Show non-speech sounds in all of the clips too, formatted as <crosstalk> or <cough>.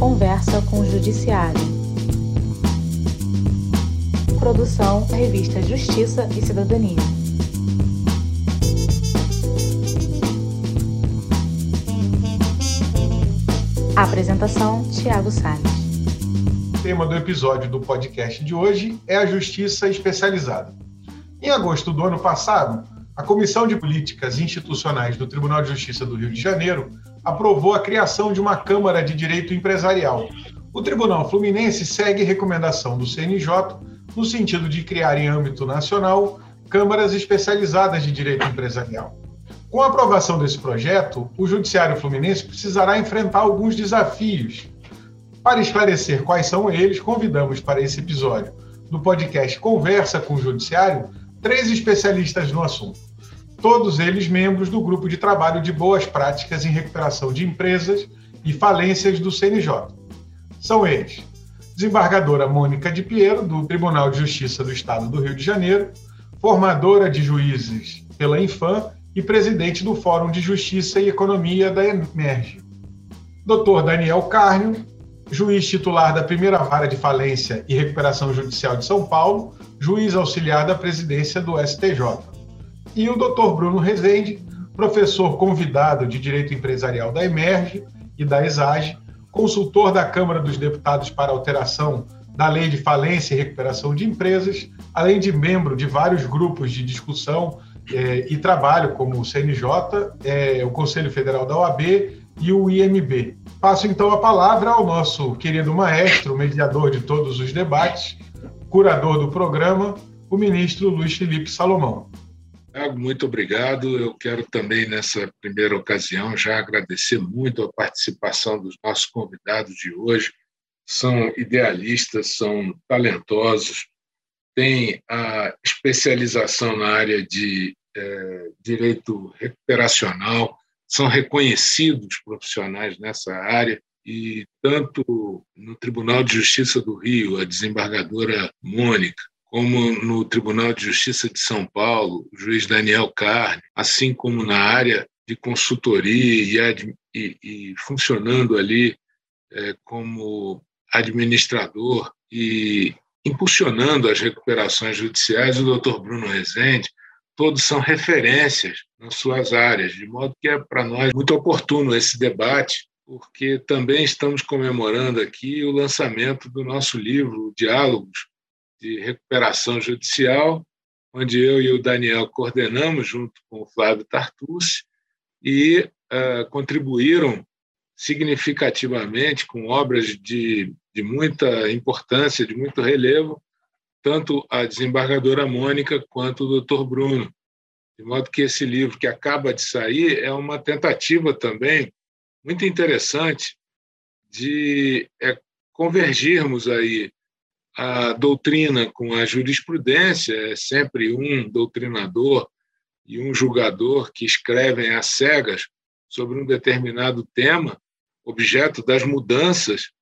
Conversa com o Judiciário. Produção Revista Justiça e Cidadania. Apresentação: Tiago Salles. O tema do episódio do podcast de hoje é a Justiça Especializada. Em agosto do ano passado, a Comissão de Políticas Institucionais do Tribunal de Justiça do Rio de Janeiro aprovou a criação de uma Câmara de Direito Empresarial. O Tribunal Fluminense segue recomendação do CNJ no sentido de criar em âmbito nacional câmaras especializadas de direito empresarial. Com a aprovação desse projeto, o Judiciário Fluminense precisará enfrentar alguns desafios. Para esclarecer quais são eles, convidamos para esse episódio do podcast Conversa com o Judiciário três especialistas no assunto todos eles membros do grupo de trabalho de boas práticas em recuperação de empresas e falências do CNJ. São eles: desembargadora Mônica de Piero, do Tribunal de Justiça do Estado do Rio de Janeiro, formadora de juízes pela Infam e presidente do Fórum de Justiça e Economia da Emerge. Dr. Daniel Carnio, juiz titular da primeira vara de falência e recuperação judicial de São Paulo, juiz auxiliar da presidência do STJ e o Dr. Bruno Rezende, professor convidado de Direito Empresarial da Emerge e da ESAGE, consultor da Câmara dos Deputados para alteração da Lei de Falência e Recuperação de Empresas, além de membro de vários grupos de discussão eh, e trabalho, como o CNJ, eh, o Conselho Federal da OAB e o IMB. Passo então a palavra ao nosso querido maestro, mediador de todos os debates, curador do programa, o ministro Luiz Felipe Salomão. Tiago, muito obrigado. Eu quero também, nessa primeira ocasião, já agradecer muito a participação dos nossos convidados de hoje. São idealistas, são talentosos, têm a especialização na área de é, direito recuperacional, são reconhecidos profissionais nessa área e tanto no Tribunal de Justiça do Rio, a desembargadora Mônica, como no Tribunal de Justiça de São Paulo, o juiz Daniel Carne, assim como na área de consultoria e, e, e funcionando ali é, como administrador e impulsionando as recuperações judiciais, o doutor Bruno Rezende, todos são referências nas suas áreas, de modo que é para nós muito oportuno esse debate, porque também estamos comemorando aqui o lançamento do nosso livro Diálogos de recuperação judicial, onde eu e o Daniel coordenamos junto com o Flávio Tartucci e uh, contribuíram significativamente com obras de, de muita importância, de muito relevo, tanto a desembargadora Mônica quanto o doutor Bruno. De modo que esse livro que acaba de sair é uma tentativa também muito interessante de é, convergirmos aí a doutrina com a jurisprudência, é sempre um doutrinador e um julgador que escrevem às cegas sobre um determinado tema, objeto das mudanças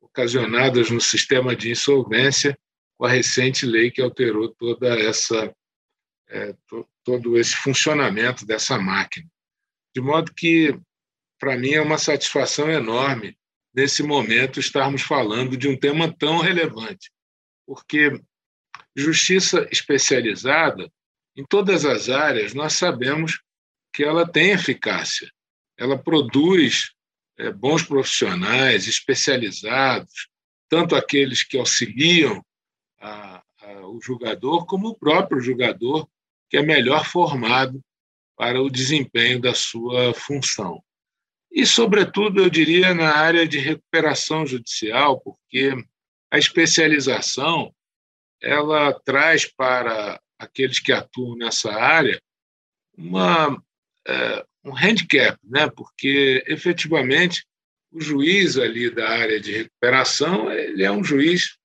ocasionadas no sistema de insolvência com a recente lei que alterou toda essa é, todo esse funcionamento dessa máquina. De modo que, para mim, é uma satisfação enorme, nesse momento, estarmos falando de um tema tão relevante porque justiça especializada, em todas as áreas, nós sabemos que ela tem eficácia, ela produz é, bons profissionais especializados, tanto aqueles que auxiliam a, a, o julgador, como o próprio julgador, que é melhor formado para o desempenho da sua função. E, sobretudo, eu diria na área de recuperação judicial, porque a especialização ela traz para aqueles que atuam nessa área uma, é, um handicap, né? porque efetivamente o juiz ali da área de recuperação ele é um juiz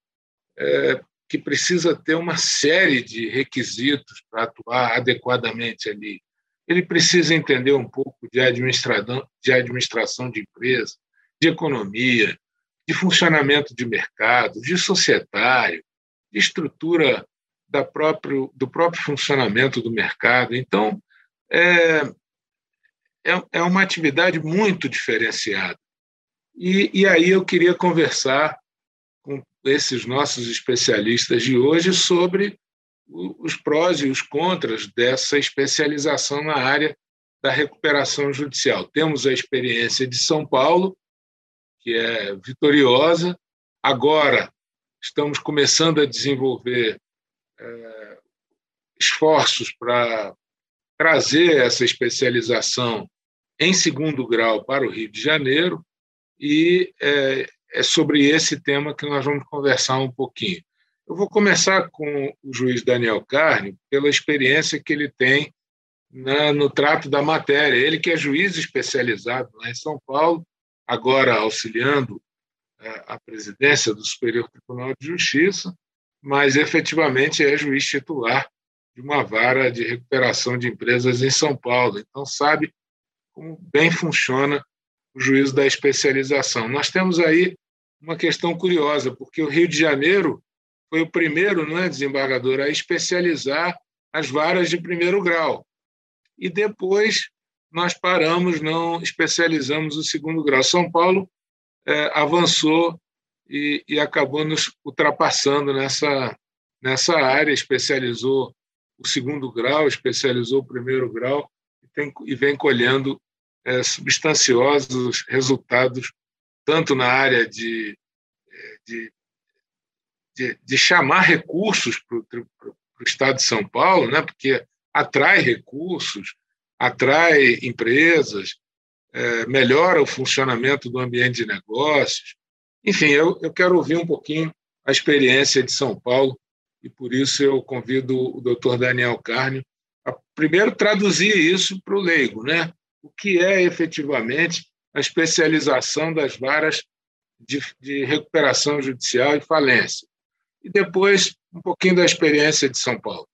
é, que precisa ter uma série de requisitos para atuar adequadamente ali. Ele precisa entender um pouco de administração, de administração de empresa, de economia, de funcionamento de mercado, de societário, de estrutura da próprio, do próprio funcionamento do mercado. Então, é, é, é uma atividade muito diferenciada. E, e aí eu queria conversar com esses nossos especialistas de hoje sobre os prós e os contras dessa especialização na área da recuperação judicial. Temos a experiência de São Paulo, que é vitoriosa. Agora estamos começando a desenvolver é, esforços para trazer essa especialização em segundo grau para o Rio de Janeiro e é, é sobre esse tema que nós vamos conversar um pouquinho. Eu vou começar com o juiz Daniel Carne, pela experiência que ele tem na, no trato da matéria. Ele que é juiz especializado lá em São Paulo, agora auxiliando é, a presidência do Superior Tribunal de Justiça, mas efetivamente é juiz titular de uma vara de recuperação de empresas em São Paulo. Então, sabe como bem funciona o juízo da especialização. Nós temos aí uma questão curiosa, porque o Rio de Janeiro foi o primeiro não é, desembargador a especializar as varas de primeiro grau. E depois nós paramos, não especializamos o segundo grau. São Paulo é, avançou e, e, acabou nos ultrapassando nessa, nessa área, especializou o segundo grau, especializou o primeiro grau e, tem, e vem colhendo é, substanciosos resultados, tanto na área de, de, de, de chamar recursos para o Estado de São Paulo, né, porque atrai recursos, atrai empresas, é, melhora o funcionamento do ambiente de negócios. Enfim, eu, eu quero ouvir um pouquinho a experiência de São Paulo e por isso eu convido o doutor Daniel Carnio a primeiro traduzir isso para o leigo, né? O que é efetivamente a especialização das varas de, de recuperação judicial e falência. E depois um pouquinho da experiência de São Paulo.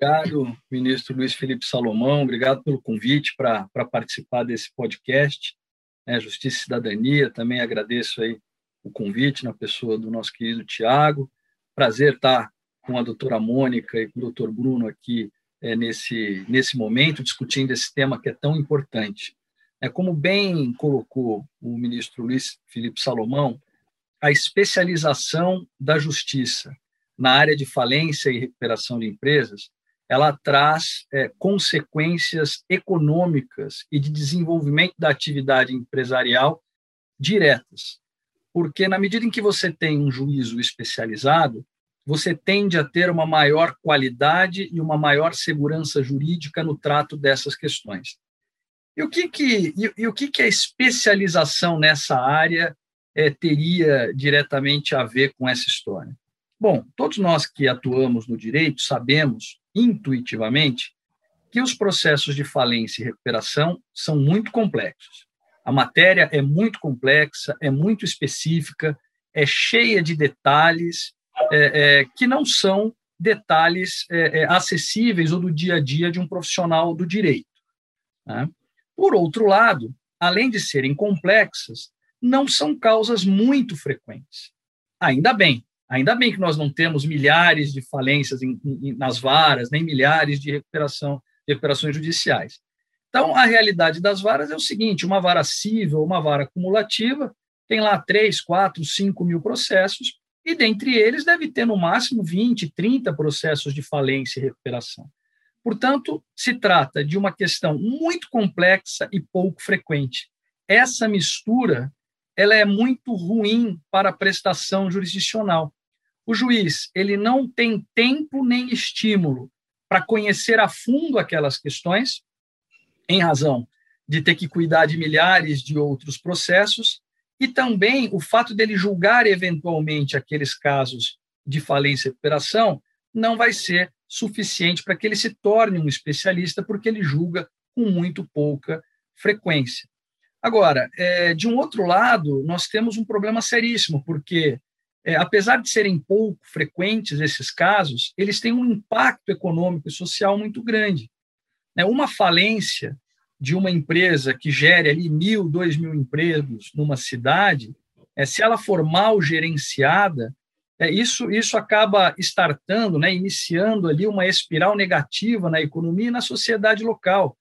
Obrigado, ministro Luiz Felipe Salomão. Obrigado pelo convite para participar desse podcast. É, Justiça e Cidadania, também agradeço aí o convite na pessoa do nosso querido Tiago. Prazer estar com a doutora Mônica e com o doutor Bruno aqui é, nesse, nesse momento, discutindo esse tema que é tão importante. É, como bem colocou o ministro Luiz Felipe Salomão, a especialização da justiça na área de falência e recuperação de empresas ela traz é, consequências econômicas e de desenvolvimento da atividade empresarial diretas. Porque, na medida em que você tem um juízo especializado, você tende a ter uma maior qualidade e uma maior segurança jurídica no trato dessas questões. E o que, que, e, e o que, que a especialização nessa área é, teria diretamente a ver com essa história? Bom, todos nós que atuamos no direito sabemos intuitivamente que os processos de falência e recuperação são muito complexos. A matéria é muito complexa, é muito específica, é cheia de detalhes é, é, que não são detalhes é, é acessíveis ou do dia a dia de um profissional do direito. Né? Por outro lado, além de serem complexas, não são causas muito frequentes. Ainda bem, Ainda bem que nós não temos milhares de falências em, em, nas varas, nem milhares de recuperação, recuperações judiciais. Então, a realidade das varas é o seguinte: uma vara civil, uma vara acumulativa, tem lá 3, 4, 5 mil processos, e dentre eles deve ter no máximo 20, 30 processos de falência e recuperação. Portanto, se trata de uma questão muito complexa e pouco frequente. Essa mistura ela é muito ruim para a prestação jurisdicional, o juiz ele não tem tempo nem estímulo para conhecer a fundo aquelas questões, em razão de ter que cuidar de milhares de outros processos, e também o fato dele julgar eventualmente aqueles casos de falência e recuperação não vai ser suficiente para que ele se torne um especialista, porque ele julga com muito pouca frequência. Agora, é, de um outro lado, nós temos um problema seríssimo, porque é, apesar de serem pouco frequentes esses casos, eles têm um impacto econômico e social muito grande. É, uma falência de uma empresa que gere ali mil, dois mil empregos numa cidade, é, se ela for mal gerenciada, é, isso, isso acaba startando, né, iniciando ali uma espiral negativa na economia e na sociedade local,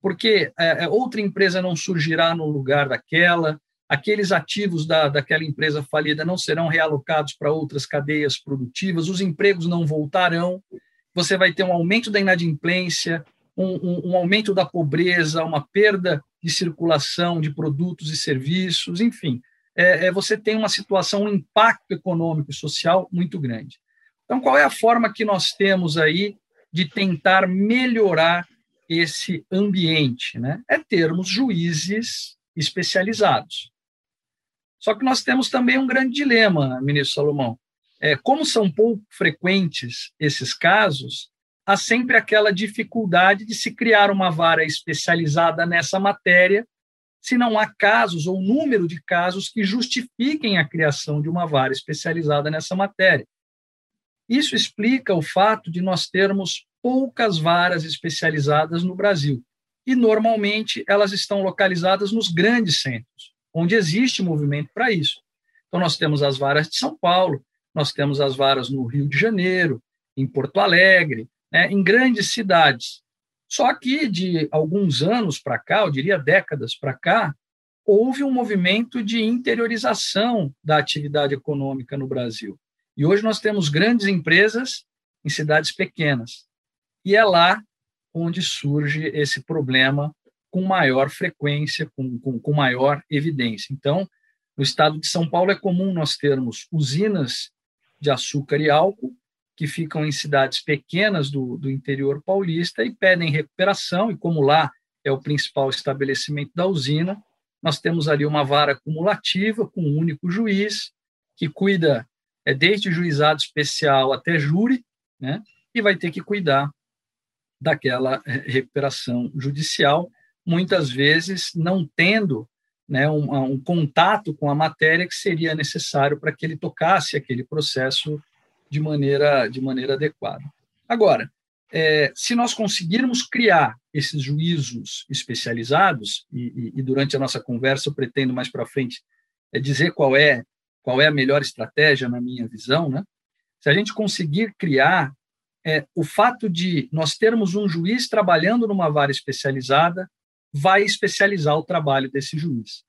porque é, é outra empresa não surgirá no lugar daquela, aqueles ativos da, daquela empresa falida não serão realocados para outras cadeias produtivas, os empregos não voltarão, você vai ter um aumento da inadimplência, um, um, um aumento da pobreza, uma perda de circulação de produtos e serviços, enfim, é, é, você tem uma situação, um impacto econômico e social muito grande. Então, qual é a forma que nós temos aí de tentar melhorar esse ambiente? Né? É termos juízes especializados. Só que nós temos também um grande dilema, ministro Salomão. É, como são pouco frequentes esses casos, há sempre aquela dificuldade de se criar uma vara especializada nessa matéria, se não há casos ou número de casos que justifiquem a criação de uma vara especializada nessa matéria. Isso explica o fato de nós termos poucas varas especializadas no Brasil. E, normalmente, elas estão localizadas nos grandes centros onde existe movimento para isso. Então, nós temos as varas de São Paulo, nós temos as varas no Rio de Janeiro, em Porto Alegre, né, em grandes cidades. Só que de alguns anos para cá, eu diria décadas para cá, houve um movimento de interiorização da atividade econômica no Brasil. E hoje nós temos grandes empresas em cidades pequenas. E é lá onde surge esse problema com maior frequência, com, com, com maior evidência. Então, no estado de São Paulo é comum nós termos usinas de açúcar e álcool que ficam em cidades pequenas do, do interior paulista e pedem recuperação, e como lá é o principal estabelecimento da usina, nós temos ali uma vara cumulativa com um único juiz que cuida é desde juizado especial até júri, né? E vai ter que cuidar daquela recuperação judicial muitas vezes não tendo né, um, um, contato com a matéria que seria necessário para que ele tocasse aquele processo de maneira, de maneira adequada. Agora, é, se nós conseguirmos criar esses juízos especializados, e, e, e durante a nossa conversa eu pretendo mais para frente é, dizer qual é, qual é a melhor estratégia na minha visão, né? se a gente conseguir criar é, o fato de nós termos um juiz trabalhando numa vara especializada, vai especializar o trabalho desse juiz.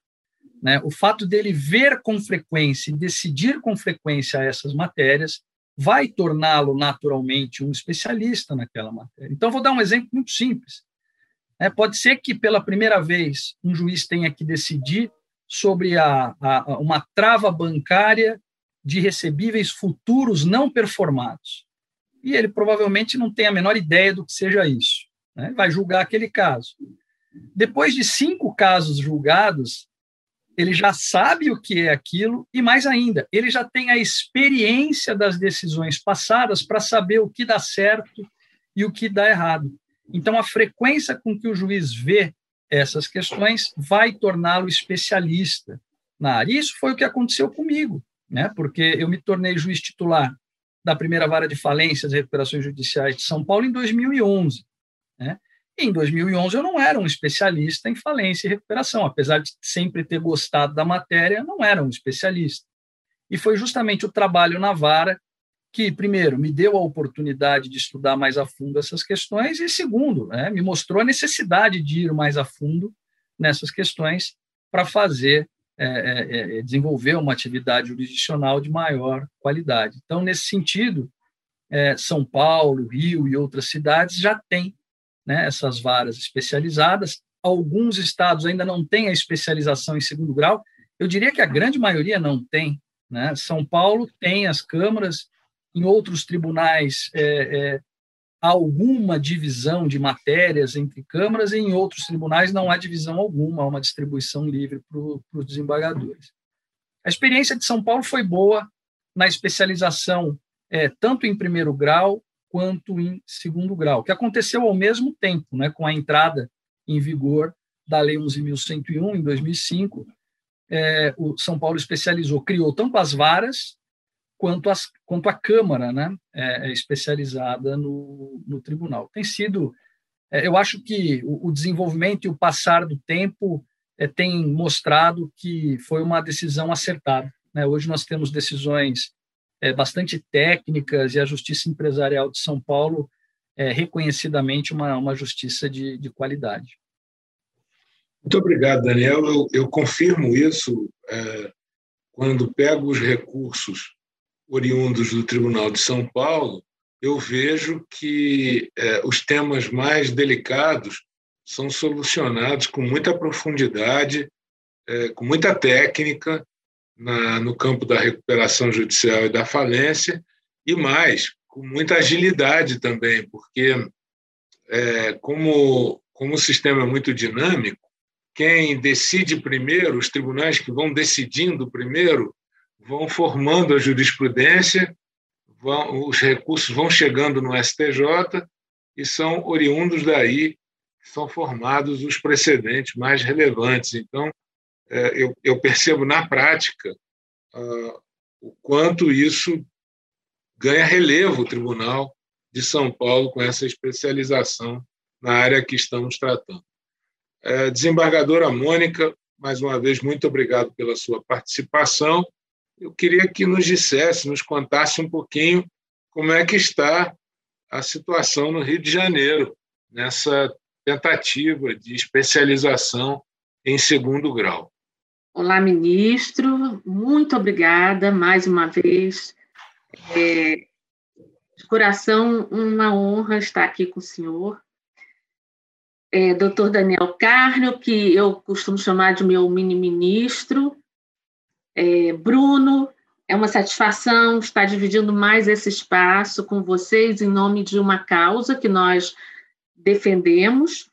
Né? O fato dele ver com frequência e decidir com frequência essas matérias vai torná-lo naturalmente um especialista naquela matéria. Então, vou dar um exemplo muito simples. É, pode ser que pela primeira vez um juiz tenha que decidir sobre a, a, uma trava bancária de recebíveis futuros não performados. E ele provavelmente não tem a menor ideia do que seja isso. Né? Vai julgar aquele caso. Depois de cinco casos julgados, ele já sabe o que é aquilo e, mais ainda, ele já tem a experiência das decisões passadas para saber o que dá certo e o que dá errado. Então, a frequência com que o juiz vê essas questões vai torná-lo especialista na área. Isso foi o que aconteceu comigo, né? porque eu me tornei juiz titular da primeira vara de falências e recuperações judiciais de São Paulo em 2011. Né? Em 2011, eu não era um especialista em falência e recuperação, apesar de sempre ter gostado da matéria, não era um especialista. E foi justamente o trabalho na vara que, primeiro, me deu a oportunidade de estudar mais a fundo essas questões, e, segundo, né, me mostrou a necessidade de ir mais a fundo nessas questões para fazer, é, é, é, desenvolver uma atividade jurisdicional de maior qualidade. Então, nesse sentido, é, São Paulo, Rio e outras cidades já têm né, essas varas especializadas. Alguns estados ainda não têm a especialização em segundo grau. Eu diria que a grande maioria não tem. Né? São Paulo tem as câmaras, em outros tribunais é, é, alguma divisão de matérias entre câmaras, e em outros tribunais não há divisão alguma, há uma distribuição livre para os desembargadores. A experiência de São Paulo foi boa na especialização, é, tanto em primeiro grau quanto em segundo grau, que aconteceu ao mesmo tempo, né, com a entrada em vigor da Lei 11.101, em 2005, é, o São Paulo especializou, criou tanto as varas quanto, as, quanto a Câmara né, é, é especializada no, no tribunal. Tem sido, é, eu acho que o, o, desenvolvimento e o passar do tempo é, tem mostrado que foi uma decisão acertada. Né? Hoje nós temos decisões é, bastante técnicas e a Justiça Empresarial de São Paulo é reconhecidamente uma, uma justiça de, de qualidade. Muito obrigado, Daniel. Eu, eu confirmo isso é, quando pego os recursos oriundos do Tribunal de São Paulo, eu vejo que é, os temas mais delicados são solucionados com muita profundidade, é, com muita técnica na, no campo da recuperação judicial e da falência, e mais, com muita agilidade também, porque é, como, como o sistema é muito dinâmico, quem decide primeiro, os tribunais que vão decidindo primeiro, vão formando a jurisprudência, vão, os recursos vão chegando no STJ e são oriundos daí são formados os precedentes mais relevantes. Então, eu, eu percebo na prática uh, o quanto isso ganha relevo o Tribunal de São Paulo com essa especialização na área que estamos tratando. É, desembargadora Mônica, mais uma vez, muito obrigado pela sua participação. Eu queria que nos dissesse, nos contasse um pouquinho como é que está a situação no Rio de Janeiro, nessa tentativa de especialização em segundo grau. Olá, ministro, muito obrigada mais uma vez. É, de coração, uma honra estar aqui com o senhor. É, doutor Daniel Carnio, que eu costumo chamar de meu mini-ministro. É, Bruno, é uma satisfação estar dividindo mais esse espaço com vocês em nome de uma causa que nós defendemos.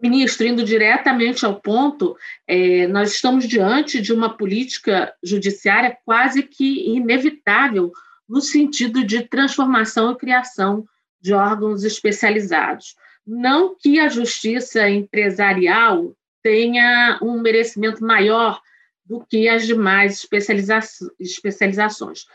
Ministro, indo diretamente ao ponto, é, nós estamos diante de uma política judiciária quase que inevitável no sentido de transformação e criação de órgãos especializados. Não que a justiça empresarial tenha um merecimento maior do que as demais especializa especializações,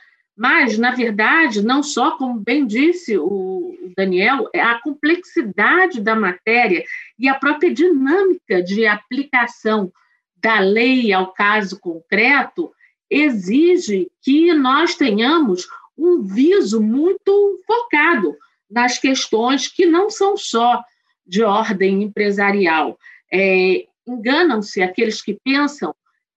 mas, na verdade, não só, como bem disse o Daniel, é a complexidade da matéria e a própria dinâmica de aplicação da lei ao caso concreto exige que nós tenhamos um viso muito focado nas questões que não são só de ordem empresarial. É, Enganam-se aqueles que pensam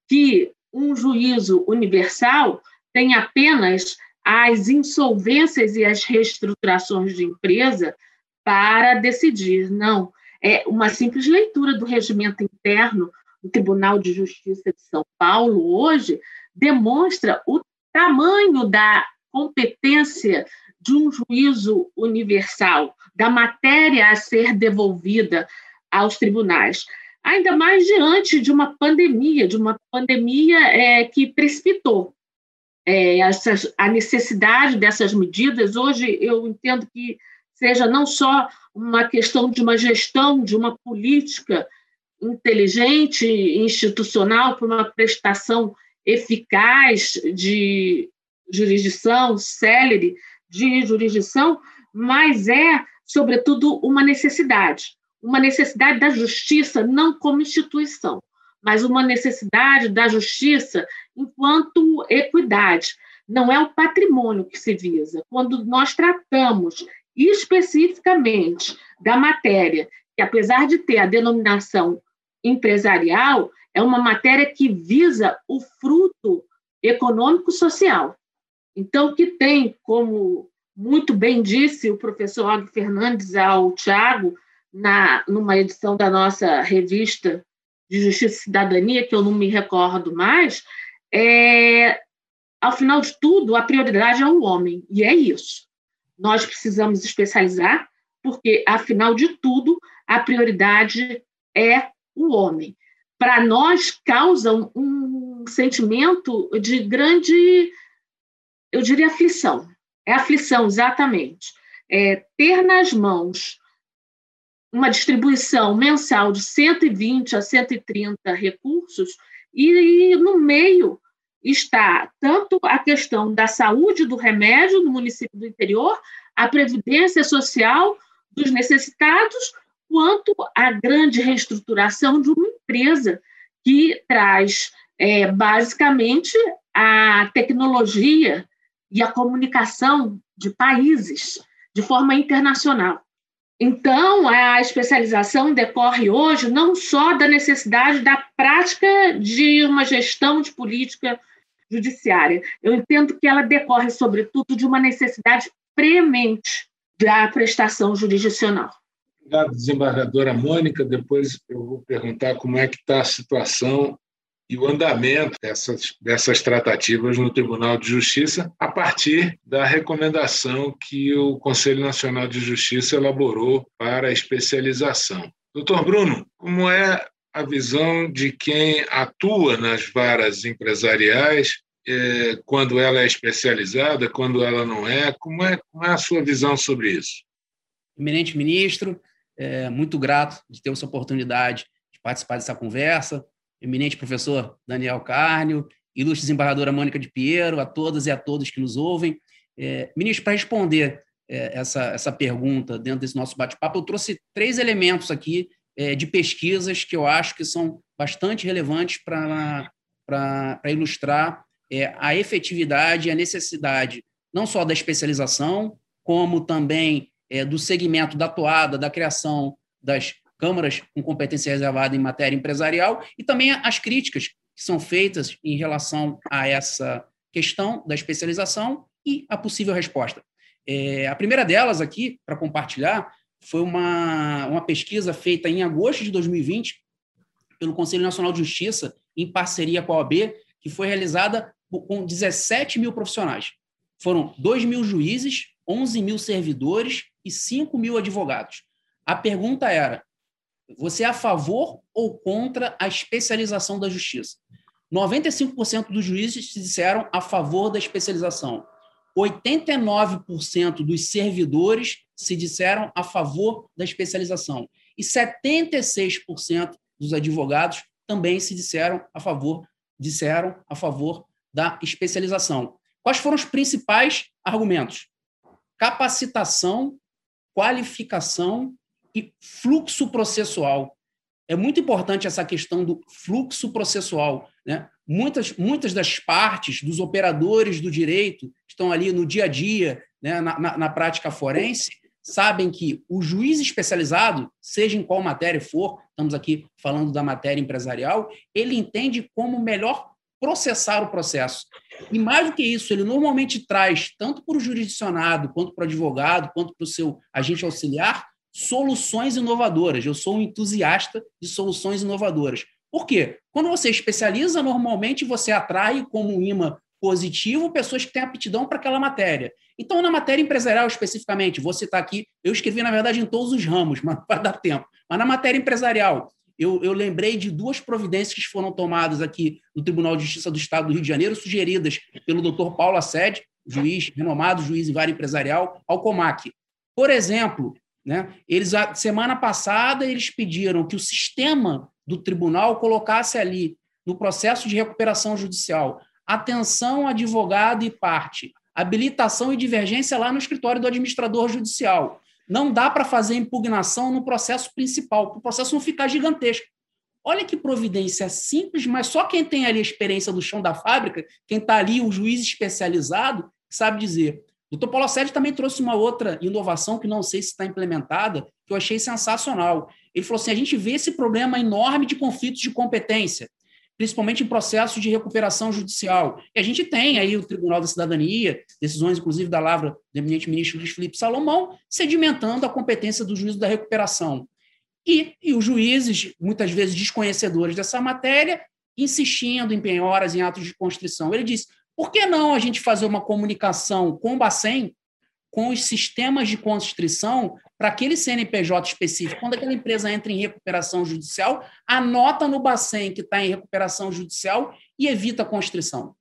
que um juízo universal tem apenas as insolvências e as reestruturações de empresa para decidir. Não, é uma simples leitura do regimento interno do Tribunal de Justiça de São Paulo hoje demonstra o tamanho da competência de um juízo universal, da matéria a ser devolvida aos tribunais. Ainda mais diante de uma pandemia, de uma pandemia é, que precipitou é, essas, a necessidade dessas medidas. Hoje, eu entendo que seja não só uma questão de uma gestão, de uma política inteligente, institucional, para uma prestação eficaz de jurisdição, célere de jurisdição, mas é, sobretudo, uma necessidade. Uma necessidade da justiça, não como instituição, mas uma necessidade da justiça enquanto equidade. Não é o patrimônio que se visa. Quando nós tratamos especificamente da matéria, que apesar de ter a denominação empresarial, é uma matéria que visa o fruto econômico-social. Então, que tem, como muito bem disse o professor Og Fernandes ao Tiago, na, numa edição da nossa revista de Justiça e Cidadania, que eu não me recordo mais, é, ao final de tudo, a prioridade é o homem, e é isso. Nós precisamos especializar, porque, afinal de tudo, a prioridade é o homem. Para nós, causa um sentimento de grande, eu diria, aflição. É aflição, exatamente. É, ter nas mãos uma distribuição mensal de 120 a 130 recursos e, no meio está tanto a questão da saúde do remédio no município do interior, a previdência social dos necessitados, quanto a grande reestruturação de uma empresa que traz é, basicamente a tecnologia e a comunicação de países de forma internacional. Então, a especialização decorre hoje não só da necessidade da prática de uma gestão de política judiciária. Eu entendo que ela decorre, sobretudo, de uma necessidade premente da prestação jurisdicional. Obrigado, desembargadora Mônica. Depois eu vou perguntar como é que está a situação e o andamento dessas, dessas tratativas no Tribunal de Justiça a partir da recomendação que o Conselho Nacional de Justiça elaborou para a especialização. Doutor Bruno, como é a visão de quem atua nas varas empresariais, é, quando ela é especializada, quando ela não é? Como, é? como é a sua visão sobre isso? Eminente ministro, é, muito grato de ter essa oportunidade de participar dessa conversa eminente professor Daniel Carnio, ilustre desembargadora Mônica de Piero, a todas e a todos que nos ouvem. É, ministro, para responder é, essa, essa pergunta dentro desse nosso bate-papo, eu trouxe três elementos aqui é, de pesquisas que eu acho que são bastante relevantes para ilustrar é, a efetividade e a necessidade não só da especialização, como também é, do segmento da toada, da criação das câmaras com competência reservada em matéria empresarial e também as críticas que são feitas em relação a essa questão da especialização e a possível resposta. É, a primeira delas aqui, para compartilhar, foi uma, uma pesquisa feita em agosto de 2020 pelo Conselho Nacional de Justiça, em parceria com a OAB, que foi realizada com 17 mil profissionais. Foram 2 mil juízes, 11 mil servidores e 5 mil advogados. A pergunta era: você é a favor ou contra a especialização da justiça? 95% dos juízes se disseram a favor da especialização. 89% dos servidores se disseram a favor da especialização. E 76% dos advogados também se disseram a favor, disseram a favor da especialização. Quais foram os principais argumentos? Capacitação, qualificação e fluxo processual. É muito importante essa questão do fluxo processual. Né? Muitas, muitas das partes dos operadores do direito estão ali no dia a dia, né, na, na, na prática forense, sabem que o juiz especializado, seja em qual matéria for, estamos aqui falando da matéria empresarial, ele entende como melhor processar o processo. E mais do que isso, ele normalmente traz, tanto para o jurisdicionado, quanto para o advogado, quanto para o seu agente auxiliar, soluções inovadoras. Eu sou um entusiasta de soluções inovadoras. Por quê? Quando você especializa, normalmente você atrai como um imã positivo pessoas que têm aptidão para aquela matéria. Então, na matéria empresarial especificamente, vou citar aqui, eu escrevi, na verdade, em todos os ramos, <laughs> mas vai dar tempo. Mas na matéria empresarial, eu, eu, lembrei de duas providências que foram tomadas aqui no Tribunal de Justiça do Estado do Rio de Janeiro, sugeridas pelo doutor Paulo Assede, juiz, renomado juiz em vara empresarial, ao COMAC. Por exemplo, né? Eles, semana passada, eles pediram que o sistema do tribunal colocasse ali, no processo de recuperação judicial, atenção advogado e parte, habilitação e divergência lá no escritório do administrador judicial. Não dá para fazer impugnação no processo principal, para o processo não ficar gigantesco. Olha que providência simples, mas só quem tem ali a experiência do chão da fábrica, quem está ali, o juiz especializado, sabe dizer. Doutor Paulo Sérgio também trouxe uma outra inovação que não sei se está implementada, que eu achei sensacional. Ele falou assim: a gente vê esse problema enorme de conflitos de competência, principalmente em processos de recuperação judicial. E a gente tem aí o Tribunal da Cidadania, decisões, inclusive, da Lavra do eminente ministro Luiz Felipe Salomão, sedimentando a competência do juízo da recuperação. E, e os juízes, muitas vezes desconhecedores dessa matéria, insistindo em penhoras, em atos de constrição. Ele disse: por que não a gente fazer uma comunicação com o Bacen, com os sistemas de constrição, para aquele CNPJ específico? Quando aquela empresa entra em recuperação judicial, anota no Bacen que está em recuperação judicial e evita a constrição.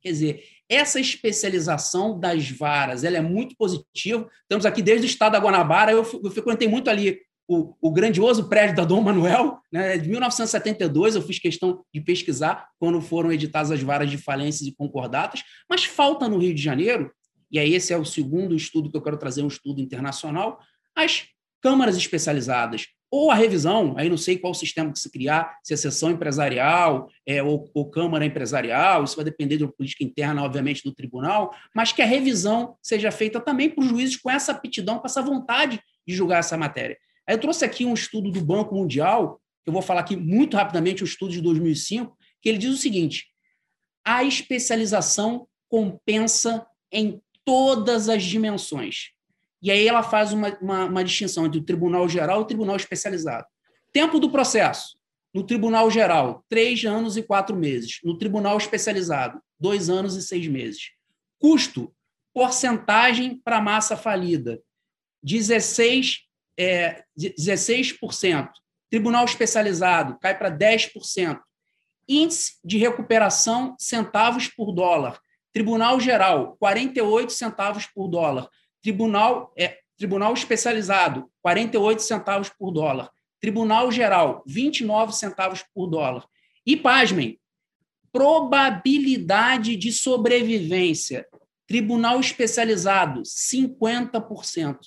Quer dizer, essa especialização das varas ela é muito positiva. Estamos aqui desde o estado da Guanabara, eu, eu frequentei muito ali o, o, grandioso prédio da Dom Manuel, né, de 1972, eu fiz questão de pesquisar quando foram editadas as varas de falências e concordatas, mas falta no Rio de Janeiro, e aí esse é o segundo estudo que eu quero trazer, um estudo internacional, as câmaras especializadas, ou a revisão, aí não sei qual sistema que se criar, se é sessão empresarial é, ou, ou câmara empresarial, isso vai depender da política interna, obviamente, do tribunal, mas que a revisão seja feita também por juízes com essa aptidão, com essa vontade de julgar essa matéria. Eu trouxe aqui um estudo do Banco Mundial, eu vou falar aqui muito rapidamente, o um estudo de 2005, que ele diz o seguinte: a especialização compensa em todas as dimensões. E aí ela faz uma, uma, uma distinção entre o tribunal geral e o tribunal especializado. Tempo do processo. No tribunal geral, três anos e quatro meses. No tribunal especializado, dois anos e seis meses. Custo, porcentagem para massa falida, 16, é, 16%. Tribunal especializado cai para 10%. Índice de recuperação, centavos por dólar. Tribunal Geral, 48 centavos por dólar. Tribunal, é, Tribunal Especializado, 48 centavos por dólar. Tribunal Geral, 29 centavos por dólar. E, pasmem, probabilidade de sobrevivência. Tribunal Especializado, 50%.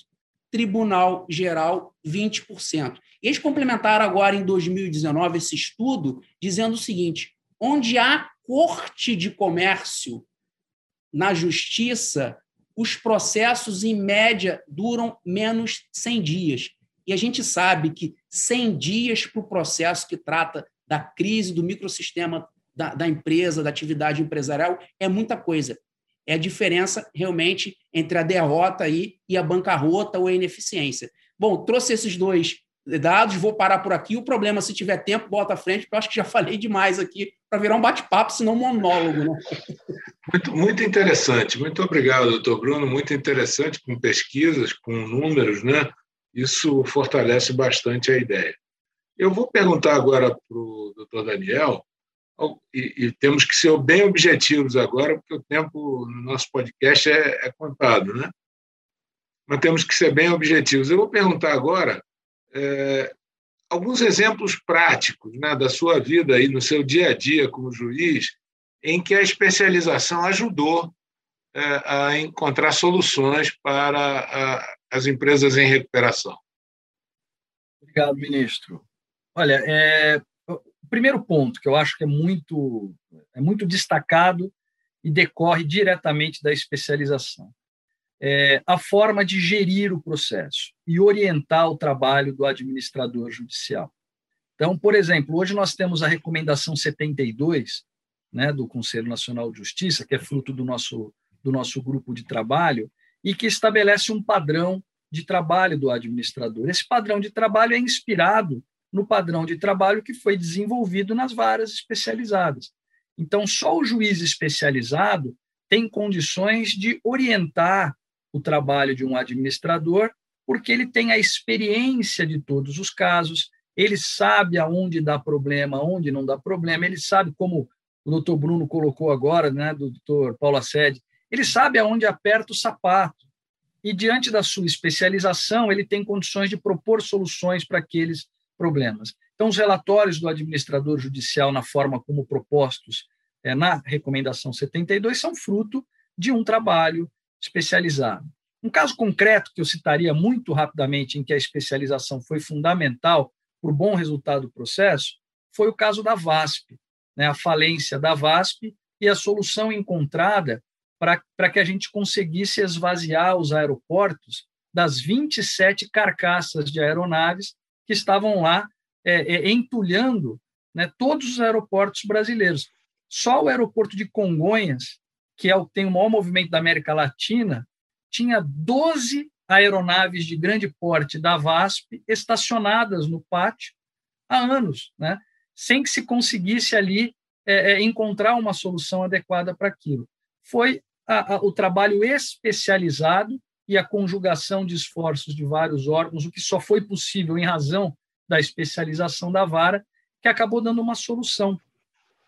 Tribunal Geral, 20%. Eles complementaram agora, em 2019, esse estudo, dizendo o seguinte: onde há corte de comércio na justiça, os processos, em média, duram menos 100 dias. E a gente sabe que 100 dias para o processo que trata da crise do microsistema da, da empresa, da atividade empresarial, é muita coisa. É a diferença realmente entre a derrota aí e a bancarrota ou a ineficiência. Bom, trouxe esses dois dados, vou parar por aqui. O problema, se tiver tempo, bota à frente, porque eu acho que já <laughs> falei demais aqui para virar um bate-papo, senão um monólogo. Né? Muito, muito interessante. Muito obrigado, doutor Bruno. Muito interessante, com pesquisas, com números, né? Isso fortalece bastante a ideia. Eu vou perguntar agora para o doutor Daniel, e, e, temos que ser bem objetivos agora, porque o tempo no nosso podcast é, é contado, né? Mas temos que ser bem objetivos. Eu vou perguntar agora é, alguns exemplos práticos né, da sua vida aí no seu dia a dia como juiz, em que a especialização ajudou é, a encontrar soluções para a, as empresas em recuperação. Obrigado, ministro. Olha, é, o primeiro ponto que eu acho que é muito, é muito destacado e decorre diretamente da especialização é, a forma de gerir o processo e orientar o trabalho do administrador judicial. Então, por exemplo, hoje nós temos a recomendação 72 né, do Conselho Nacional de Justiça, que é fruto do nosso, do nosso grupo de trabalho, e que estabelece um padrão de trabalho do administrador. Esse padrão de trabalho é inspirado no padrão de trabalho que foi desenvolvido nas varas especializadas. Então, só o juiz especializado tem condições de orientar o trabalho de um administrador, porque ele tem a experiência de todos os casos, ele sabe aonde dá problema, onde não dá problema, ele sabe como o doutor Bruno colocou agora, né, do doutor Paulo Assede, ele sabe aonde aperta o sapato. E diante da sua especialização, ele tem condições de propor soluções para aqueles problemas. Então, os relatórios do administrador judicial, na forma como propostos é, na recomendação 72, são fruto de um trabalho especializado. Um caso concreto que eu citaria muito rapidamente em que a especialização foi fundamental para o bom resultado do processo foi o caso da VASP, né, a falência da VASP e a solução encontrada para que a gente conseguisse esvaziar os aeroportos das 27 carcaças de aeronaves que estavam lá é, é, entulhando né, todos os aeroportos brasileiros. Só o aeroporto de Congonhas que é o tem o maior movimento da América Latina, tinha 12 aeronaves de grande porte da VASP estacionadas no pátio há anos, né? sem que se conseguisse ali é, é, encontrar uma solução adequada para aquilo. Foi a, a, o trabalho especializado e a conjugação de esforços de vários órgãos, o que só foi possível em razão da especialização da vara, que acabou dando uma solução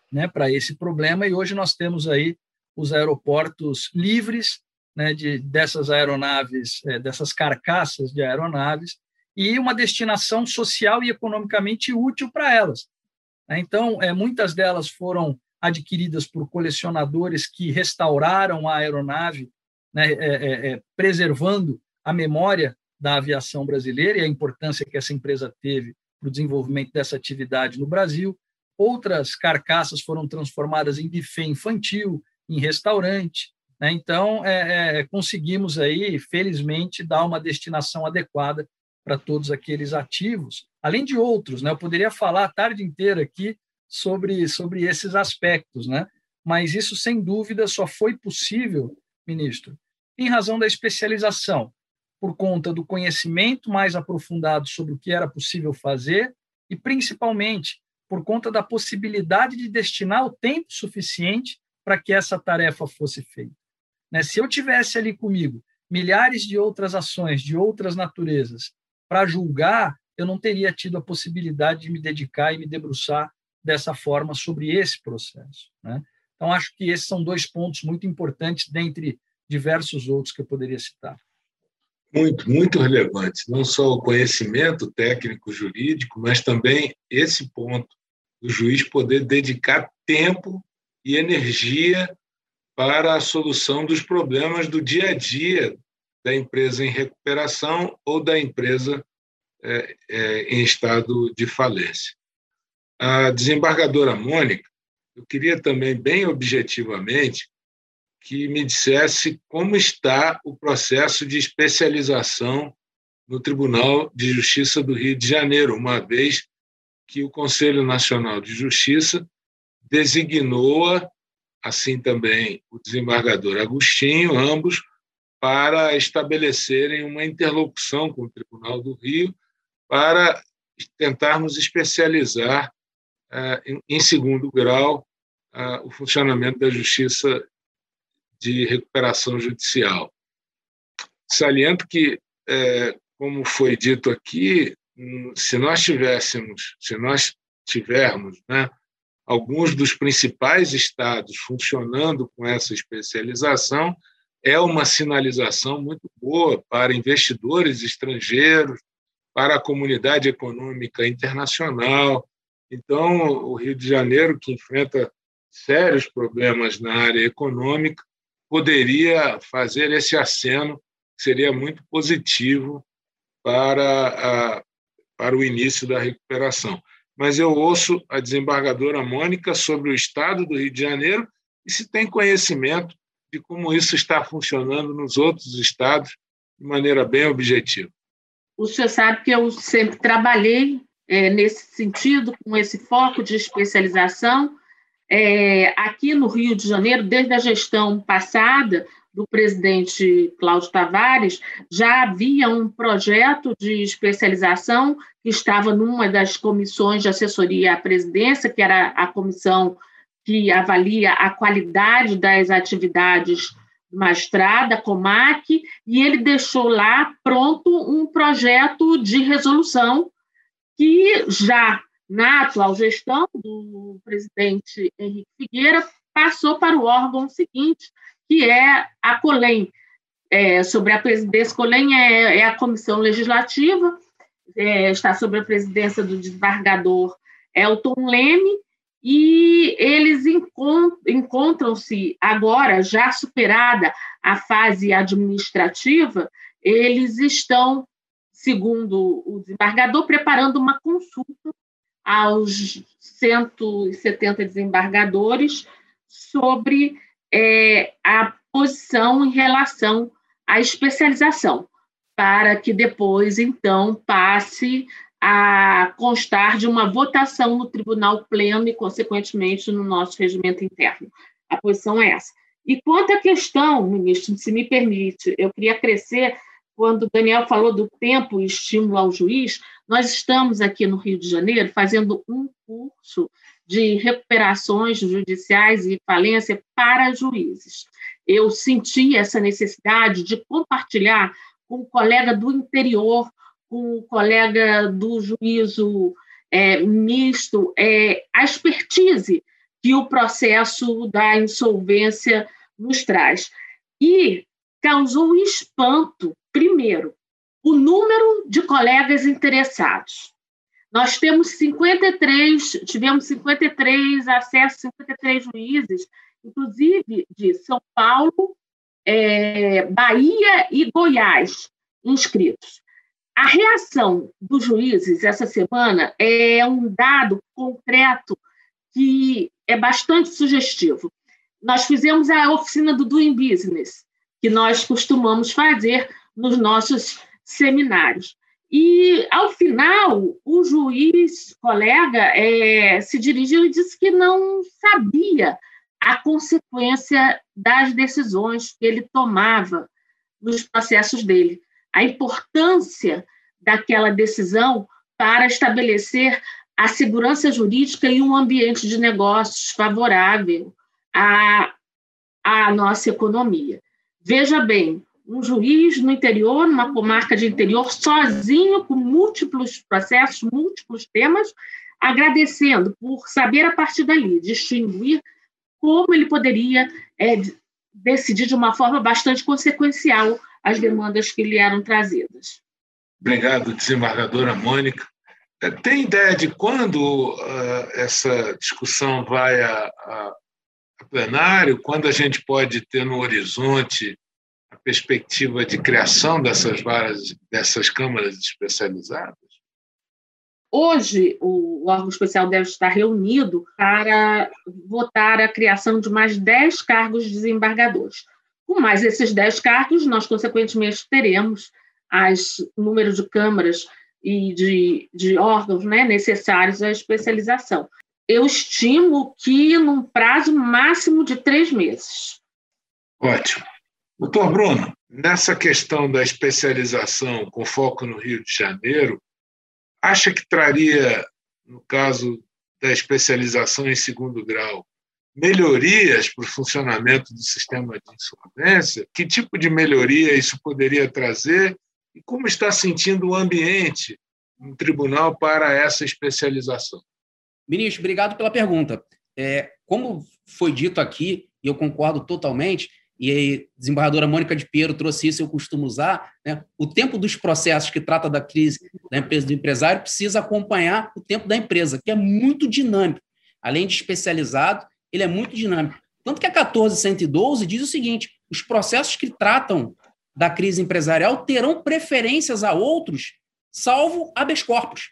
né, para esse problema. E hoje nós temos aí os aeroportos livres né, de, dessas aeronaves, é, dessas carcaças de aeronaves, e uma destinação social e economicamente útil para elas. Né. Então, é, muitas delas foram adquiridas por colecionadores que restauraram a aeronave, né, é, é, é, preservando a memória da aviação brasileira e a importância que essa empresa teve para o desenvolvimento dessa atividade no Brasil. Outras carcaças foram transformadas em buffet infantil, em restaurante. Né? Então, é, é, conseguimos aí, felizmente, dar uma destinação adequada para todos aqueles ativos, além de outros. Né? Eu poderia falar a tarde inteira aqui sobre, sobre esses aspectos, né? mas isso, sem dúvida, só foi possível, ministro, em razão da especialização, por conta do conhecimento mais aprofundado sobre o que era possível fazer e, principalmente, por conta da possibilidade de destinar o tempo suficiente para que essa tarefa fosse feita. Né? Se eu tivesse ali comigo milhares de outras ações de outras naturezas para julgar, eu não teria tido a possibilidade de me dedicar e me debruçar dessa forma sobre esse processo. Né? Então, acho que esses são dois pontos muito importantes, dentre diversos outros que eu poderia citar. Muito, muito relevantes. Não só o conhecimento técnico jurídico, mas também esse ponto do juiz poder dedicar tempo e energia para a solução dos problemas do dia a dia da empresa em recuperação ou da empresa é, é, em estado de falência. A desembargadora Mônica, eu queria também, bem objetivamente, que me dissesse como está o processo de especialização no Tribunal de Justiça do Rio de Janeiro, uma vez que o Conselho Nacional de Justiça designou-a, assim também o desembargador Agostinho, ambos, para estabelecerem uma interlocução com o Tribunal do Rio para tentarmos especializar, em segundo grau, o funcionamento da justiça de recuperação judicial. Saliento que, é, como foi dito aqui, hum, se nós tivéssemos, se nós tivermos, né, alguns dos principais estados funcionando com essa especialização, é uma sinalização muito boa para investidores estrangeiros, para a comunidade econômica internacional. Então, o Rio de Janeiro, que enfrenta sérios problemas na área econômica, poderia fazer esse aceno, que seria muito positivo para, a, para o início da recuperação. Mas eu ouço a desembargadora Mônica sobre o estado do Rio de Janeiro e se tem conhecimento de como isso está funcionando nos outros estados de maneira bem objetiva. O senhor sabe que eu sempre trabalhei é, nesse sentido, com esse foco de especialização, é, aqui no Rio de Janeiro, desde a gestão passada do presidente Cláudio Tavares, já havia um projeto de especialização que estava numa das comissões de assessoria à presidência, que era a comissão que avalia a qualidade das atividades do magistrado, a COMAC, e ele deixou lá pronto um projeto de resolução que já na atual gestão do presidente Henrique Figueira, passou para o órgão seguinte, que é a COLEM. É, sobre a presidência, COLEM é, é a comissão legislativa, é, está sob a presidência do desembargador Elton Leme, e eles encontram-se agora, já superada a fase administrativa, eles estão, segundo o desembargador, preparando uma consulta aos 170 desembargadores sobre é, a posição em relação à especialização, para que depois, então, passe a constar de uma votação no tribunal pleno e, consequentemente, no nosso regimento interno. A posição é essa. E quanto à questão, ministro, se me permite, eu queria crescer quando o Daniel falou do tempo e estímulo ao juiz, nós estamos aqui no Rio de Janeiro fazendo um curso de recuperações judiciais e falência para juízes. Eu senti essa necessidade de compartilhar com o colega do interior, com o colega do juízo é, misto, é, a expertise que o processo da insolvência nos traz. E causou espanto, primeiro, o número de colegas interessados. Nós temos 53, tivemos 53 acessos, 53 juízes, inclusive de São Paulo, é, Bahia e Goiás, inscritos. A reação dos juízes essa semana é um dado concreto que é bastante sugestivo. Nós fizemos a oficina do Doing Business, que nós costumamos fazer nos nossos seminários. E, ao final, o juiz, colega, é, se dirigiu e disse que não sabia a consequência das decisões que ele tomava nos processos dele, a importância daquela decisão para estabelecer a segurança jurídica e um ambiente de negócios favorável à, à nossa economia. Veja bem, um juiz no interior, numa comarca de interior, sozinho, com múltiplos processos, múltiplos temas, agradecendo por saber a partir dali distinguir como ele poderia é, decidir de uma forma bastante consequencial as demandas que lhe eram trazidas. Obrigado, desembargadora Mônica. É, tem ideia de quando uh, essa discussão vai a, a, a plenário? Quando a gente pode ter no horizonte a perspectiva de criação dessas várias dessas câmaras especializadas? Hoje, o órgão especial deve estar reunido para votar a criação de mais 10 cargos de desembargadores. Com mais esses 10 cargos, nós, consequentemente, teremos o número de câmaras e de, de órgãos né, necessários à especialização. Eu estimo que num prazo máximo de três meses. Ótimo. Doutor Bruno, nessa questão da especialização com foco no Rio de Janeiro, acha que traria, no caso da especialização em segundo grau, melhorias para o funcionamento do sistema de insolvência? Que tipo de melhoria isso poderia trazer? E como está sentindo o ambiente no tribunal para essa especialização? Ministro, obrigado pela pergunta. É, como foi dito aqui, e eu concordo totalmente, e a desembargadora Mônica de Piero trouxe isso, eu costumo usar, né? o tempo dos processos que trata da crise da empresa do empresário precisa acompanhar o tempo da empresa, que é muito dinâmico. Além de especializado, ele é muito dinâmico. Tanto que a 14112 diz o seguinte: os processos que tratam da crise empresarial terão preferências a outros, salvo habeas corpus.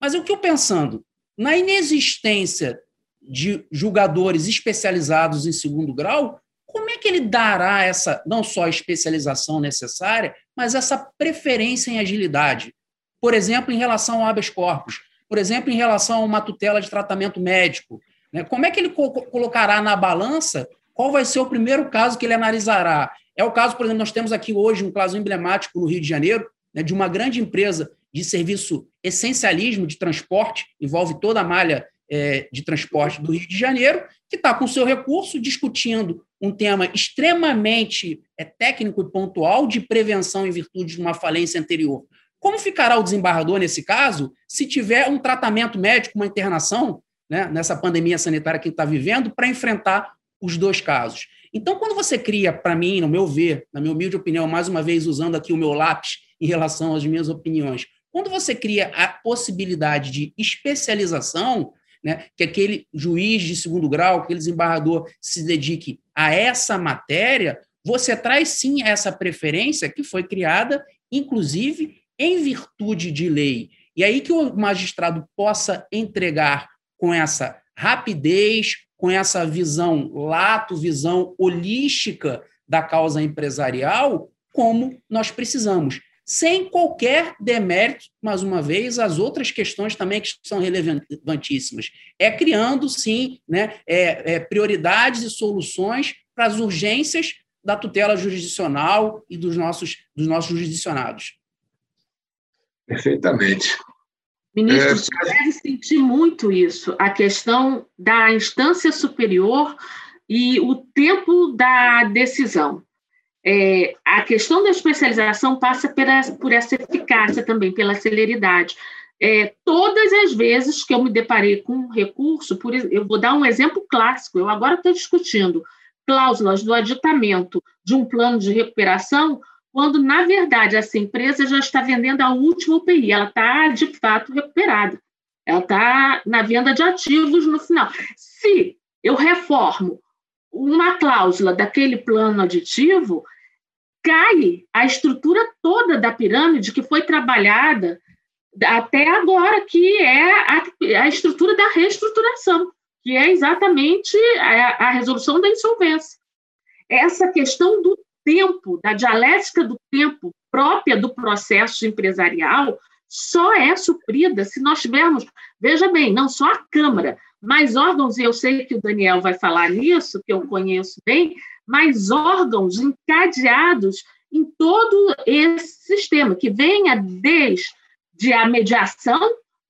Mas o que eu pensando? Na inexistência de julgadores especializados em segundo grau, como é que ele dará essa, não só a especialização necessária, mas essa preferência em agilidade? Por exemplo, em relação ao habeas corpus, por exemplo, em relação a uma tutela de tratamento médico. Né? Como é que ele co colocará na balança qual vai ser o primeiro caso que ele analisará? É o caso, por exemplo, nós temos aqui hoje um caso emblemático no Rio de Janeiro, né, de uma grande empresa de serviço essencialismo de transporte, envolve toda a malha é, de transporte do Rio de Janeiro, que está com seu recurso discutindo um tema extremamente é, técnico e pontual de prevenção em virtude de uma falência anterior. Como ficará o desembargador nesse caso se tiver um tratamento médico, uma internação, né, nessa pandemia sanitária que está vivendo, para enfrentar os dois casos? Então, quando você cria, para mim, no meu ver, na minha humilde opinião, mais uma vez usando aqui o meu lápis em relação às minhas opiniões, quando você cria a possibilidade de especialização, né, que aquele juiz de segundo grau, aquele desembargador se dedique a essa matéria, você traz sim essa preferência que foi criada, inclusive, em virtude de lei. E aí que o magistrado possa entregar com essa rapidez, com essa visão lato, visão holística da causa empresarial, como nós precisamos sem qualquer demérito, mais uma vez, as outras questões também que são relevantíssimas. É criando, sim, né, é, é prioridades e soluções para as urgências da tutela jurisdicional e dos nossos, dos nossos jurisdicionados. Perfeitamente. Ministro, é... você deve sentir muito isso, a questão da instância superior e o tempo da decisão. É, a questão da especialização passa por essa, por essa eficácia também, pela celeridade. É, todas as vezes que eu me deparei com um recurso, por, eu vou dar um exemplo clássico, eu agora estou discutindo cláusulas do aditamento de um plano de recuperação, quando, na verdade, essa empresa já está vendendo a última UPI, ela está, de fato, recuperada. Ela está na venda de ativos no final. Se eu reformo uma cláusula daquele plano aditivo, cai a estrutura toda da pirâmide que foi trabalhada até agora, que é a, a estrutura da reestruturação, que é exatamente a, a resolução da insolvência. Essa questão do tempo, da dialética do tempo própria do processo empresarial, só é suprida se nós tivermos, veja bem, não só a Câmara, mas órgãos, e eu sei que o Daniel vai falar nisso, que eu conheço bem, mas órgãos encadeados em todo esse sistema, que venha desde a mediação,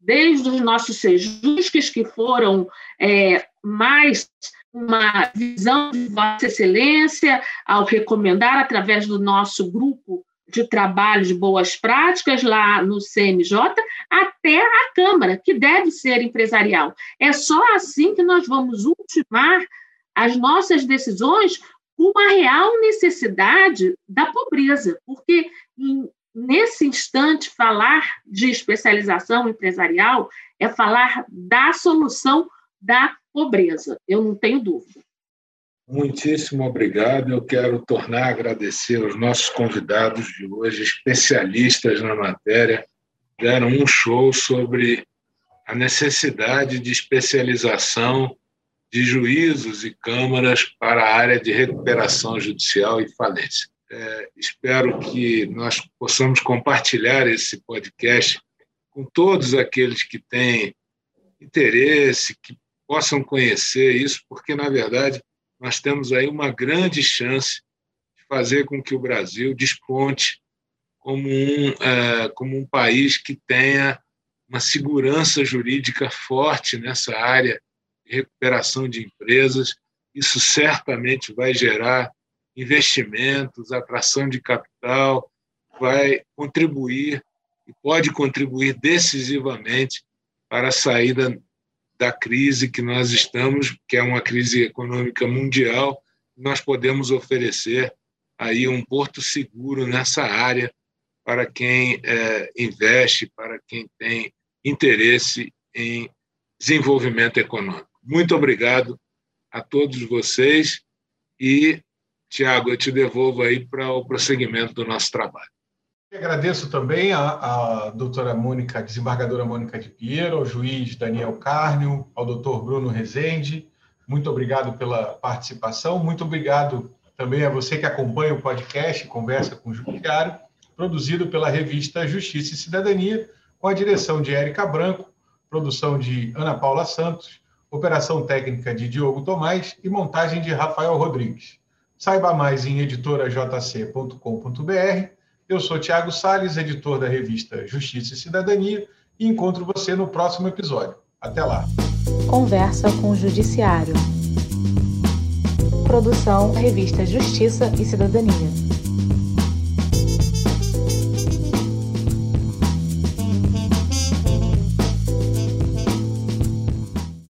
desde os nossos sejusques, que foram é, mais uma visão de Vossa Excelência ao recomendar, através do nosso grupo de trabalho de boas práticas lá no CMJ, até a Câmara, que deve ser empresarial. É só assim que nós vamos ultimar as nossas decisões com a real necessidade da pobreza, porque nesse instante falar de especialização empresarial é falar da solução da pobreza, eu não tenho dúvida. Muitíssimo obrigado. Eu quero tornar a agradecer aos nossos convidados de hoje, especialistas na matéria, deram um show sobre a necessidade de especialização de juízos e câmaras para a área de recuperação judicial e falência. É, espero que nós possamos compartilhar esse podcast com todos aqueles que têm interesse, que possam conhecer isso, porque, na verdade, nós temos aí uma grande chance de fazer com que o Brasil desponte como um, é, como um país que tenha uma segurança jurídica forte nessa área de recuperação de empresas. Isso certamente vai gerar investimentos, atração de capital, vai contribuir e pode contribuir decisivamente para a saída da crise que nós estamos, que é uma crise econômica mundial, nós podemos oferecer aí um porto seguro nessa área para quem é, investe, para quem tem interesse em desenvolvimento econômico. Muito obrigado a todos vocês e, Tiago, eu te devolvo aí para o prosseguimento do nosso trabalho. Agradeço também à, à doutora Mônica, desembargadora Mônica de Pinheiro, ao juiz Daniel Carnio, ao doutor Bruno Rezende. Muito obrigado pela participação. Muito obrigado também a você que acompanha o podcast Conversa com o Judiciário, produzido pela revista Justiça e Cidadania, com a direção de Érica Branco, produção de Ana Paula Santos, operação técnica de Diogo Tomás e montagem de Rafael Rodrigues. Saiba mais em editorajc.com.br eu sou Tiago Sales, editor da revista Justiça e Cidadania, e encontro você no próximo episódio. Até lá. Conversa com o Judiciário. Produção Revista Justiça e Cidadania.